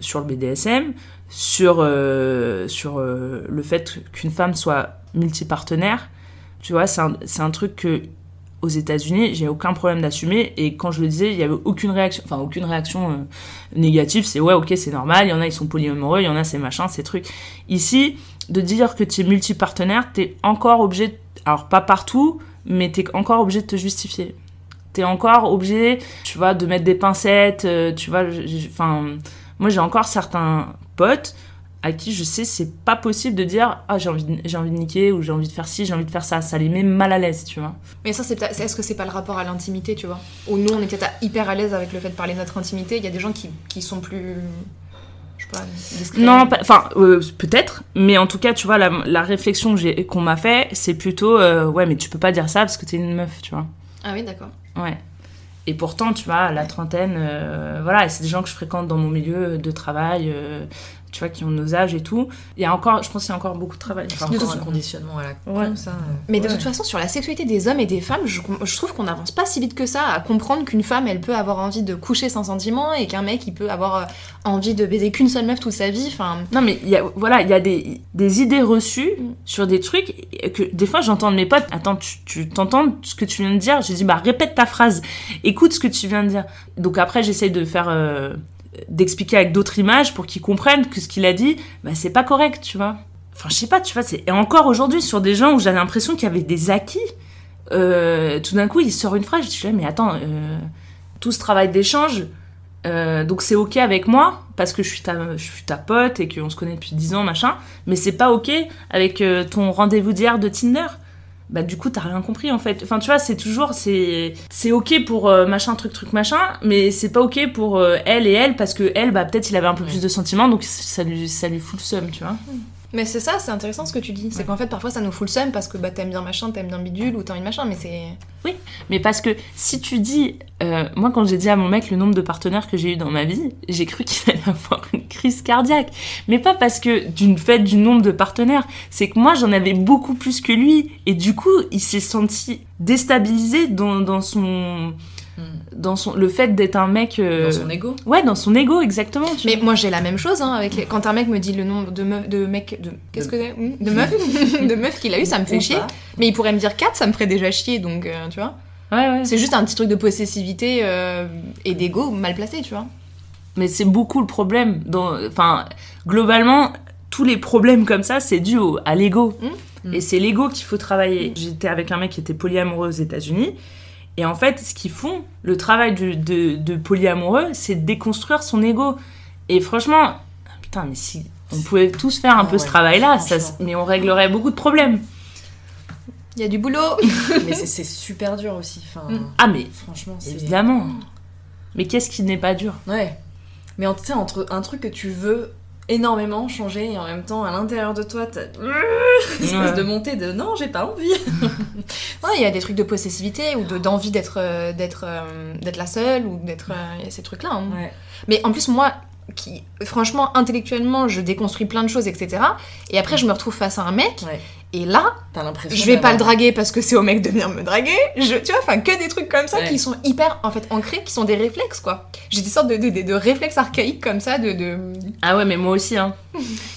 sur le BDSM, sur, euh, sur le fait qu'une femme soit multipartenaire. Tu vois, c'est un, un, truc que aux États-Unis, j'ai aucun problème d'assumer. Et quand je le disais, il y avait aucune réaction, enfin aucune réaction négative. C'est ouais, ok, c'est normal. Il y en a, ils sont polyamoureux. Il y en a, c'est machin, ces trucs. Ici, de dire que tu es multipartenaire, tu es encore obligé, alors pas partout, mais tu es encore obligé de te justifier. Tu es encore obligé, tu vois, de mettre des pincettes, euh, tu vois, enfin, moi j'ai encore certains potes à qui je sais c'est pas possible de dire ah j'ai envie de, j'ai envie de niquer ou j'ai envie de faire ci j'ai envie de faire ça ça les met mal à l'aise tu vois mais ça c'est est-ce que c'est pas le rapport à l'intimité tu vois? Ou nous on peut-être hyper à l'aise avec le fait de parler de notre intimité il y a des gens qui, qui sont plus non, enfin, euh, peut-être, mais en tout cas, tu vois, la, réflexion qu'on m'a fait, c'est plutôt, euh, ouais, mais tu peux pas dire ça parce que t'es une meuf, tu vois. Ah oui, d'accord. Ouais. Et pourtant, tu vois, la trentaine, euh, voilà, et c'est des gens que je fréquente dans mon milieu de travail, tu vois, qui ont nos âges et tout. Il y a encore, je pense qu'il y a encore beaucoup de travail. Enfin, encore un conditionnement à la con, ça. Euh, Mais de toute façon, sur la sexualité des hommes et des femmes, je, je trouve qu'on n'avance pas si vite que ça à comprendre qu'une femme, elle peut avoir envie de coucher sans sentiment et qu'un mec, il peut avoir euh, envie de baiser qu'une seule meuf toute sa vie. Enfin. Non, mais y a, voilà, il y a des, des idées reçues mm. sur des trucs que des fois j'entends de mes potes. Attends, tu t'entends ce que tu viens de dire? J'ai dit, bah répète ta phrase, écoute ce que tu viens de dire. Donc après, j'essaye de faire. Euh, d'expliquer avec d'autres images pour qu'ils comprennent que ce qu'il a dit, bah, c'est pas correct, tu vois. Enfin, je sais pas, tu vois, et encore aujourd'hui, sur des gens où j'avais l'impression qu'il y avait des acquis, euh, tout d'un coup, il sort une phrase, je suis mais attends, euh, tout ce travail d'échange, euh, donc c'est ok avec moi, parce que je suis ta, je suis ta pote et qu'on se connaît depuis 10 ans, machin, mais c'est pas ok avec ton rendez-vous d'hier de Tinder bah du coup t'as rien compris en fait. Enfin tu vois c'est toujours c'est c'est ok pour euh, machin truc truc machin mais c'est pas ok pour euh, elle et elle parce que elle bah peut-être il avait un peu plus de sentiments donc ça lui ça lui fout le seum tu vois Mais c'est ça, c'est intéressant ce que tu dis. C'est qu'en fait, parfois, ça nous fout le seum parce que bah, t'aimes bien machin, t'aimes bien bidule ou t'as envie de machin, mais c'est. Oui, mais parce que si tu dis. Euh, moi, quand j'ai dit à mon mec le nombre de partenaires que j'ai eu dans ma vie, j'ai cru qu'il allait avoir une crise cardiaque. Mais pas parce que d'une fait du nombre de partenaires, c'est que moi, j'en avais beaucoup plus que lui. Et du coup, il s'est senti déstabilisé dans, dans son Hmm. dans son le fait d'être un mec euh, dans son ego. Ouais dans son ego exactement mais moi j'ai la même chose hein, avec quand un mec me dit le nombre de meufs de mecs de qu'est-ce que c'est de meufs de meufs qu'il a eu ça me fait chier. mais il pourrait me dire 4 ça me ferait déjà chier donc euh, tu vois. Ouais, ouais. c'est juste un petit truc de possessivité euh, et d'ego mal placé tu vois. Mais c'est beaucoup le problème enfin globalement tous les problèmes comme ça c'est dû à l'ego. Hmm. et c'est l'ego qu'il faut travailler. J'étais avec un mec qui était polyamoureux aux États-Unis et en fait, ce qu'ils font, le travail de, de, polyamoureux, c'est de déconstruire son ego. Et franchement, putain, mais si on pouvait tous faire un ah peu ce travail-là, mais on réglerait beaucoup de problèmes. Il y a du boulot. mais c'est super dur aussi. Enfin, mm. Ah mais franchement, évidemment. Mais qu'est-ce qui n'est pas dur? Ouais. Mais tu sais, entre un truc que tu veux énormément changer et en même temps à l'intérieur de toi t'as une de montée de non j'ai pas envie. Ouais il y a des trucs de possessivité ou de d'envie d'être euh, d'être euh, d'être la seule ou d'être euh, ces trucs là hein. mais en plus moi qui franchement intellectuellement je déconstruis plein de choses etc et après je me retrouve face à un mec et là, je vais pas le draguer parce que c'est au mec de venir me draguer. Je, tu vois, enfin, que des trucs comme ça qui sont hyper, en fait, ancrés, qui sont des réflexes, quoi. J'ai des sortes de, de, de, réflexes archaïques comme ça, de, de... Ah ouais, mais moi aussi, hein.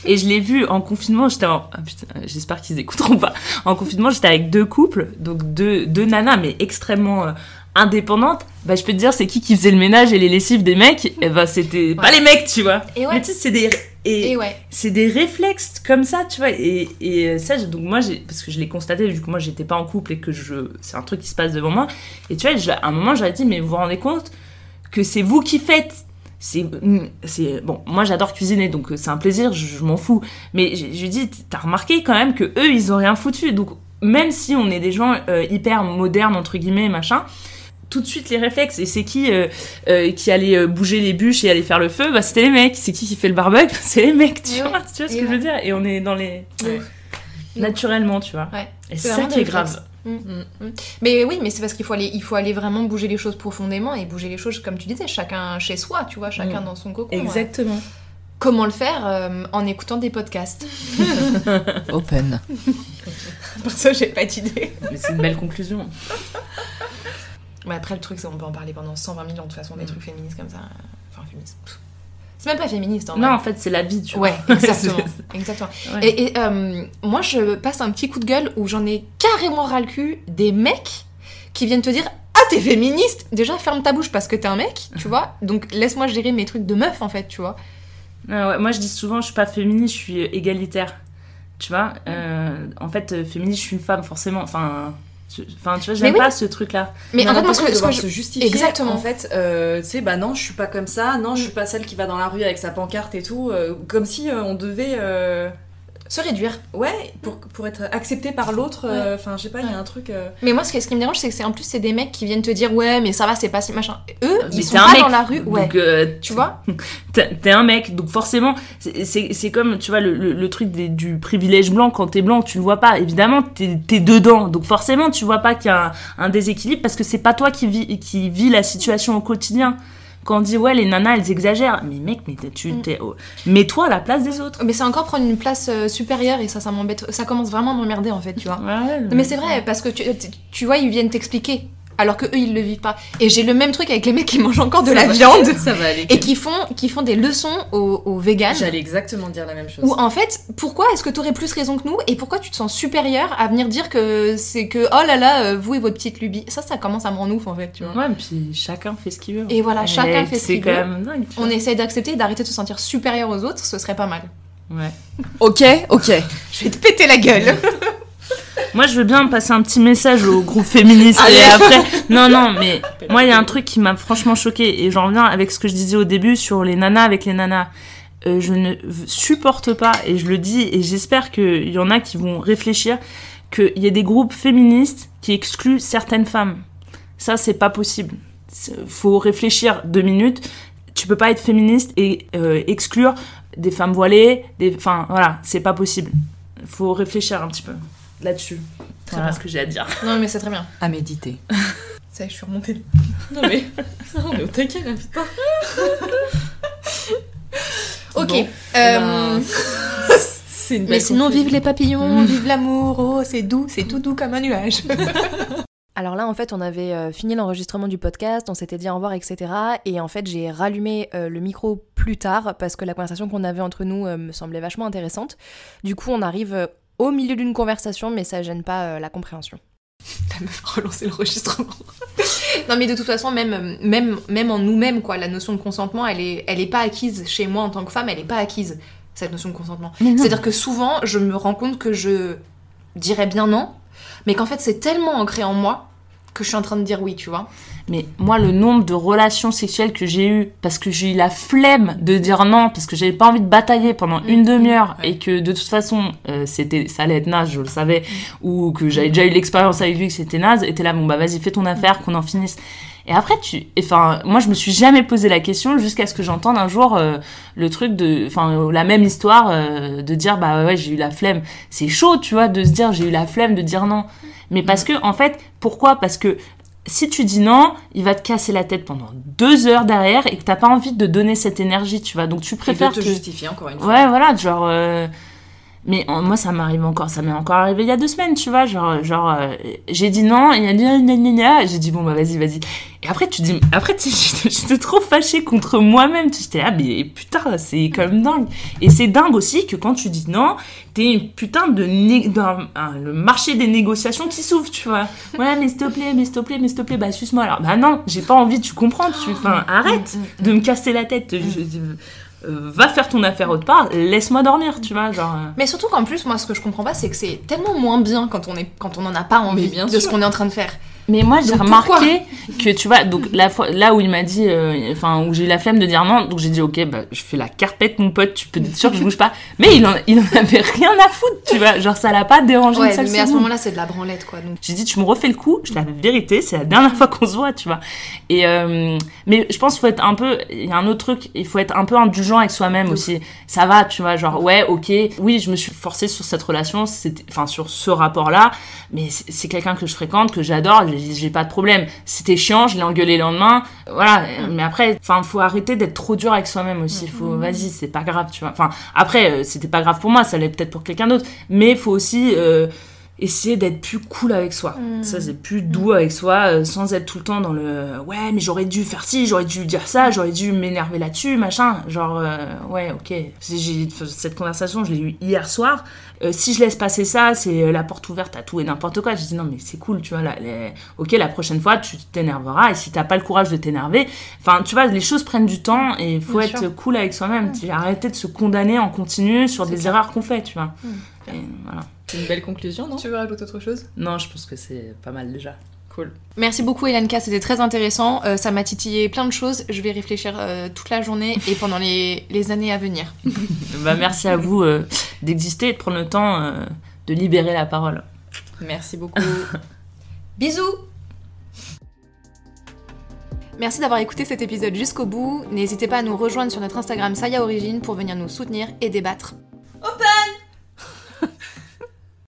Et je l'ai vu en confinement, j'étais en... Ah, j'espère qu'ils écouteront pas. En confinement, j'étais avec deux couples, donc deux, deux nanas, mais extrêmement... Euh, indépendantes, bah je peux te dire c'est qui qui faisait le ménage et les lessives des mecs, et eh bah c'était pas les mecs, tu vois. Et Mais tu sais c'est des et, c'est des réflexes comme ça, tu vois. Et, et ça, donc moi, parce que je l'ai constaté, vu que moi, j'étais pas en couple et que je, c'est un truc qui se passe devant moi. Et tu vois, à un moment, j'aurais dit, mais vous vous rendez compte que c'est vous qui faites c'est c'est bon moi j'adore cuisiner donc c'est un plaisir je, m'en fous mais je, lui dis t'as remarqué quand même que eux ils ont rien foutu donc même si on est des gens euh, hyper modernes entre guillemets machin tout de suite les réflexes. Et c'est qui euh, euh, qui allait euh, bouger les bûches et aller faire le feu? Bah c'était les mecs. C'est qui qui fait le barbecue? C'est les mecs, tu vois, tu vois ce que je veux dire? Et on est dans les... Naturellement, tu vois. Et c'est ça qui est grave. Mm. Mm. Mm. Mais oui, mais c'est parce qu'il faut aller, il faut aller vraiment bouger les choses profondément et bouger les choses, comme tu disais, chacun chez soi, tu vois, chacun dans son cocon. Exactement. Comment le faire En écoutant des podcasts? Open. Pour ça, j'ai pas d'idée. Mais c'est une belle conclusion. Mais après, le truc, c'est qu'on peut en parler pendant 120 millions de façon, des mm. trucs féministes comme ça. Enfin, féministes. C'est même pas féministe en Non, en fait, c'est la vie, tu vois. Ouais, exactement. exactement. Et, euh, moi, je passe un petit coup de gueule où j'en ai carrément ras le cul des mecs qui viennent te dire Ah, t'es féministe Déjà, ferme ta bouche parce que t'es un mec, tu vois. Donc, laisse-moi gérer mes trucs de meuf, en fait, tu vois. ouais, moi, je dis souvent Je suis pas féministe, je suis égalitaire. Tu vois euh, En fait, féministe, je suis une femme, forcément. Enfin Enfin, tu vois, j'aime pas ce truc-là. Mais en fait, moi, ce que, je... se justifier. Exactement. En fait, euh, tu sais, bah non, je suis pas comme ça. Non, je suis pas celle qui va dans la rue avec sa pancarte et tout. Euh, comme si euh, on devait se réduire. Ouais, pour, pour être accepté par l'autre. Euh, enfin, je sais pas, il y a un truc. Euh. Mais moi, ce qui, ce qui me dérange, c'est que c'est en plus, c'est des mecs qui viennent te dire Ouais, mais ça va, c'est pas si machin. Eux, ils sont pas dans la rue. Ouais. Donc, euh, tu vois T'es un mec, donc forcément, c'est comme, tu vois, le, le, truc du privilège blanc. Quand t'es blanc, tu le vois pas. Évidemment, t'es es dedans. Donc forcément, tu vois pas qu'il y a un, un, déséquilibre parce que c'est pas toi qui vis, qui vis la situation au quotidien quand on dit ouais les nanas elles exagèrent. Mais mec mais tu mm. t'es mets-toi à la place des autres. Mais c'est encore prendre une place euh, supérieure et ça ça m'embête. Ça commence vraiment à m'emmerder en fait tu vois. Mais c'est vrai parce que tu, tu vois ils viennent t'expliquer alors que eux ils le vivent pas. Et j'ai le même truc avec les mecs qui mangent encore de la viande ça va aller, et qui font qui font des leçons aux, aux véganes. J'allais exactement dire la même chose. Ou en fait, pourquoi est-ce que tu aurais plus raison que nous et pourquoi tu te sens supérieur à venir dire que c'est que oh là là euh, vous et votre petite lubie. Ça ça commence à me rendre ouf en fait, tu vois. Ouais, puis chacun fait ce qu'il veut. Et voilà, chacun fait ce qu'il veut. Dingue, On essaye d'accepter et d'arrêter de se sentir supérieur aux autres, ce serait pas mal. Ouais. ok, ok. Je vais te péter la gueule. Moi, je veux bien passer un petit message au groupe féministe et après. Non, non, mais moi, il y a un truc qui m'a franchement choqué et j'en reviens avec ce que je disais au début sur les nanas avec les nanas. Euh, je ne supporte pas et je le dis et j'espère qu'il y en a qui vont réfléchir qu'il y ait des groupes féministes qui excluent certaines femmes. Ça, c'est pas possible. Faut réfléchir deux minutes tu peux pas être féministe et euh, exclure des femmes voilées, des, enfin voilà, c'est pas possible. Faut réfléchir un petit peu là-dessus. Voilà ce que j'ai à dire. Non mais c'est très bien. À méditer. Ça y est, je suis remontée. Non mais, on est au taquet là, putain. Ok. Bon, euh, ben, c'est une Mais sinon, vive les papillons, vive l'amour, oh, c'est doux, c'est tout doux comme un nuage. Alors là, en fait, on avait euh, fini l'enregistrement du podcast, on s'était dit au revoir, etc. Et en fait, j'ai rallumé euh, le micro plus tard parce que la conversation qu'on avait entre nous euh, me semblait vachement intéressante. Du coup, on arrive au milieu d'une conversation, mais ça gêne pas euh, la compréhension. La meuf a relancé l'enregistrement. non mais de toute façon, même, même, même en nous-mêmes, quoi, la notion de consentement, elle est, elle est pas acquise chez moi en tant que femme, elle est pas acquise, cette notion de consentement. C'est-à-dire que souvent, je me rends compte que je dirais bien non, mais qu'en fait, c'est tellement ancré en moi que je suis en train de dire oui, tu vois. Mais moi, le nombre de relations sexuelles que j'ai eues, parce que j'ai eu la flemme de dire non, parce que j'avais pas envie de batailler pendant une demi-heure, Ouais. et que de toute façon, euh, c'était, ça allait être naze, je le savais, ou que j'avais déjà eu l'expérience avec lui que c'était naze, et t'es là, bon bah vas-y, fais ton affaire, qu'on en finisse. Et après, tu, enfin, moi, je me suis jamais posé la question jusqu'à ce que j'entende un jour euh, le truc de, enfin, la même histoire euh, de dire, bah ouais, j'ai eu la flemme. C'est chaud, tu vois, de se dire, j'ai eu la flemme de dire non. Mais parce que, en fait, pourquoi? Parce que si tu dis non, il va te casser la tête pendant deux heures derrière et que t'as pas envie de donner cette énergie, tu vois. Donc tu Et de préfères te que... justifier encore une fois. Ouais, voilà, genre. euh, Mais moi, ça m'arrive encore, ça m'est encore arrivé il y a deux semaines, tu vois. Genre, genre euh, j'ai dit non, et il a gna, gna, gna, gna. J'ai dit bon, bah vas-y, vas-y. Et après, tu dis, après, tu sais, j'étais trop fâchée contre moi-même. Tu J'étais là, mais putain, c'est quand même dingue. Et c'est dingue aussi que quand tu dis non, t'es une putain de. le marché des négociations qui s'ouvre, tu vois. Ouais, mais s'il te plaît, mais s'il te plaît, mais s'il te plaît, bah suce-moi alors. Bah non, j'ai pas envie, tu comprends, tu. Enfin, arrête de me casser la tête. Je- euh, va faire ton affaire autre part, laisse-moi dormir, tu vois, genre. euh. Mais surtout qu'en plus, moi, ce que je comprends pas, c'est que c'est tellement moins bien quand on est, quand on en a pas envie bien de sûr. ce qu'on est en train de faire. Mais moi, j'ai remarqué que, tu vois, donc la fois, là où il m'a dit, euh, enfin, où j'ai eu la flemme de dire non, donc j'ai dit, ok, bah, je fais la carpette, mon pote, tu peux être sûr que je bouge pas. Mais il en, il en avait rien à foutre, tu vois, genre ça l'a pas dérangé Ouais, une seule mais à ce moment-là, c'est de la branlette, quoi. Donc, J'ai dit, tu me refais le coup, je t'avais vérité, c'est la dernière fois qu'on se voit, tu vois. Et, euh, mais je pense qu'il faut être un peu, il y a un autre truc, il faut être un peu indulgent avec soi-même aussi. Ça va, tu vois, genre, ouais, ok, oui, je me suis forcée sur cette relation, enfin, sur ce rapport-là, mais c'est quelqu'un que je fréquente, que j'adore, j'ai pas de problème. C'était chiant, je l'ai engueulé le lendemain, voilà, mais après, enfin, faut arrêter d'être trop dur avec soi-même aussi, faut, vas-y, c'est pas grave, tu vois. Enfin, après, euh, c'était pas grave pour moi, ça l'est peut-être pour quelqu'un d'autre, mais faut aussi, euh, essayer d'être plus cool avec soi. Ça, c'est plus doux avec soi, euh, sans être tout le temps dans le ouais, mais j'aurais dû faire ci, j'aurais dû dire ça, j'aurais dû m'énerver là-dessus, machin. Genre, euh, ouais, ok. Cette conversation, je l'ai eue hier soir. Euh, si je laisse passer ça, c'est la porte ouverte à tout et n'importe quoi. Je dis non, mais c'est cool, tu vois. Là, les- Ok, la prochaine fois, tu t'énerveras. Et si t'as pas le courage de t'énerver, enfin, tu vois, les choses prennent du temps et il faut Bien être sûr. cool avec soi-même. Tu Arrêter de se condamner en continu sur des clair. erreurs qu'on fait, tu vois. Et voilà. C'est une belle conclusion, non? Tu veux rajouter autre chose? Non, je pense que c'est pas mal déjà. Cool. Merci beaucoup, Elenka, c'était très intéressant. Euh, ça m'a titillé plein de choses. Je vais réfléchir euh, toute la journée et pendant les, les années à venir. Bah, merci à vous euh, d'exister et de prendre le temps euh, de libérer la parole. Merci beaucoup. Bisous Merci d'avoir écouté cet épisode jusqu'au bout. N'hésitez pas à nous rejoindre sur notre Instagram Saya Origine pour venir nous soutenir et débattre. Au